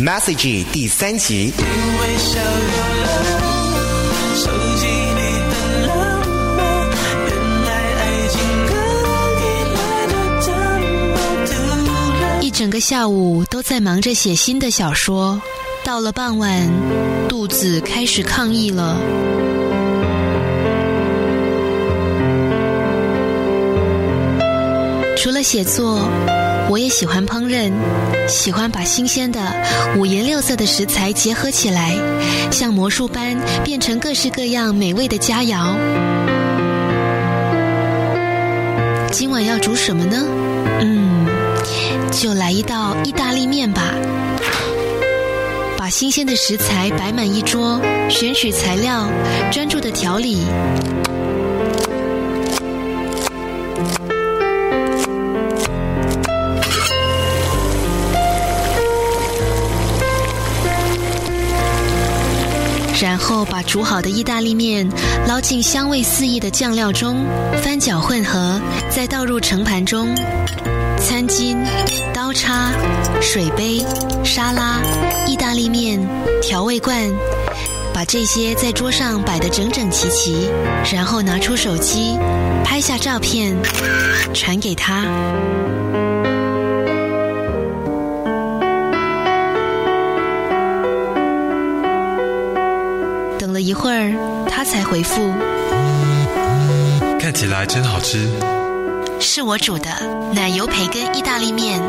Message 第三集。一整个下午都在忙着写新的小说，到了傍晚，肚子开始抗议了。除了写作，我也喜欢烹饪，喜欢把新鲜的五颜六色的食材结合起来，像魔术般变成各式各样美味的佳肴。今晚要煮什么呢？嗯，就来一道意大利面吧。把新鲜的食材摆满一桌，选取材料，专注的调理。煮好的意大利面捞进香味四溢的酱料中，翻搅混合，再倒入盛盘中。餐巾、刀叉、水杯、沙拉、意大利面、调味罐，把这些在桌上摆得整整齐齐。然后拿出手机，拍下照片，传给他。会儿，他才回复看起来真好吃。：“是我煮的奶油培根意大利面。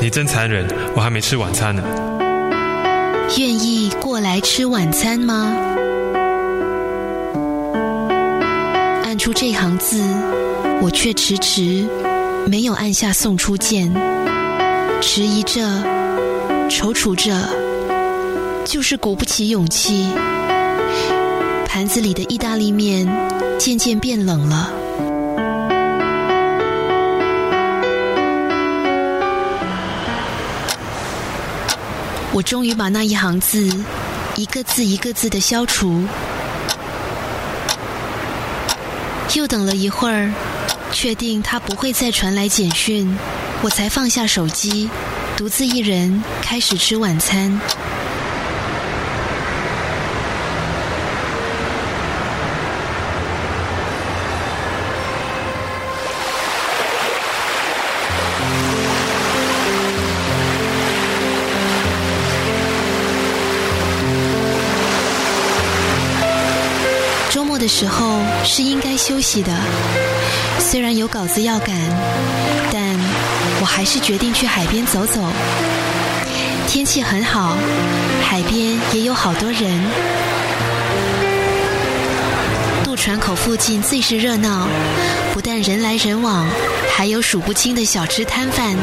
你真残忍，我还没吃晚餐呢。愿意过来吃晚餐吗？”按出这行字，我却迟迟没有按下送出键，迟疑着，踌躇着，就是鼓不起勇气。盘子里的意大利面渐渐变冷了。我终于把那一行字，一个字一个字的消除。又等了一会儿，确定他不会再传来简讯，我才放下手机，独自一人开始吃晚餐。的时候是应该休息的，虽然有稿子要赶，但我还是决定去海边走走。天气很好，海边也有好多人。渡船口附近最是热闹，不但人来人往，还有数不清的小吃摊贩。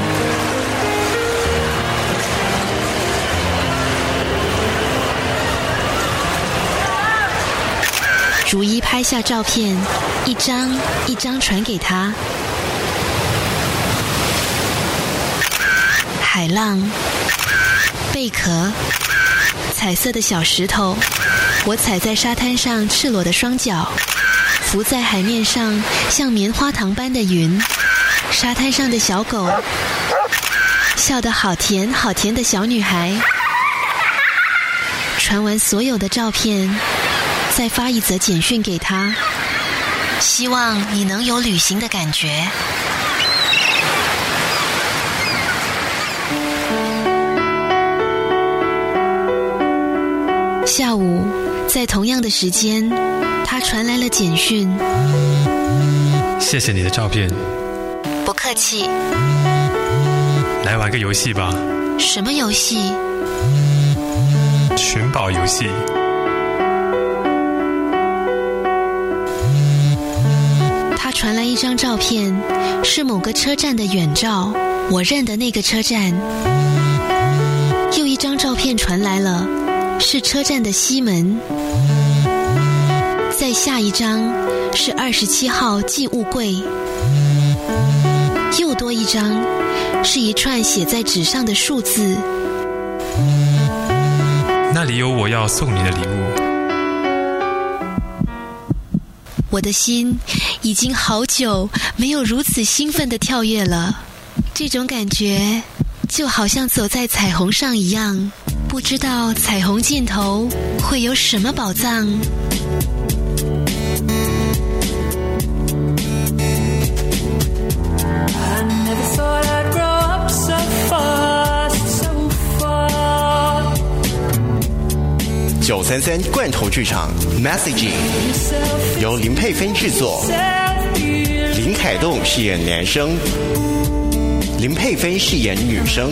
逐一拍下照片，一张一张传给他。海浪、贝壳、彩色的小石头，我踩在沙滩上赤裸的双脚，浮在海面上像棉花糖般的云。沙滩上的小狗，笑得好甜好甜的小女孩。传完所有的照片，再发一则简讯给他，希望你能有旅行的感觉。下午，在同样的时间，他传来了简讯。谢谢你的照片，不客气。来玩个游戏吧，什么游戏？寻宝游戏。张照片，是某个车站的远照，我认得那个车站。又一张照片传来了，是车站的西门。再下一张是二十七号寄物柜。又多一张，是一串写在纸上的数字。那里有我要送你的礼物。我的心已经好久没有如此兴奋的跳跃了，这种感觉就好像走在彩虹上一样，不知道彩虹尽头会有什么宝藏。九三三罐头剧场 Messaging 由林佩芬制作，林凯栋饰演男生，林佩芬饰演女生。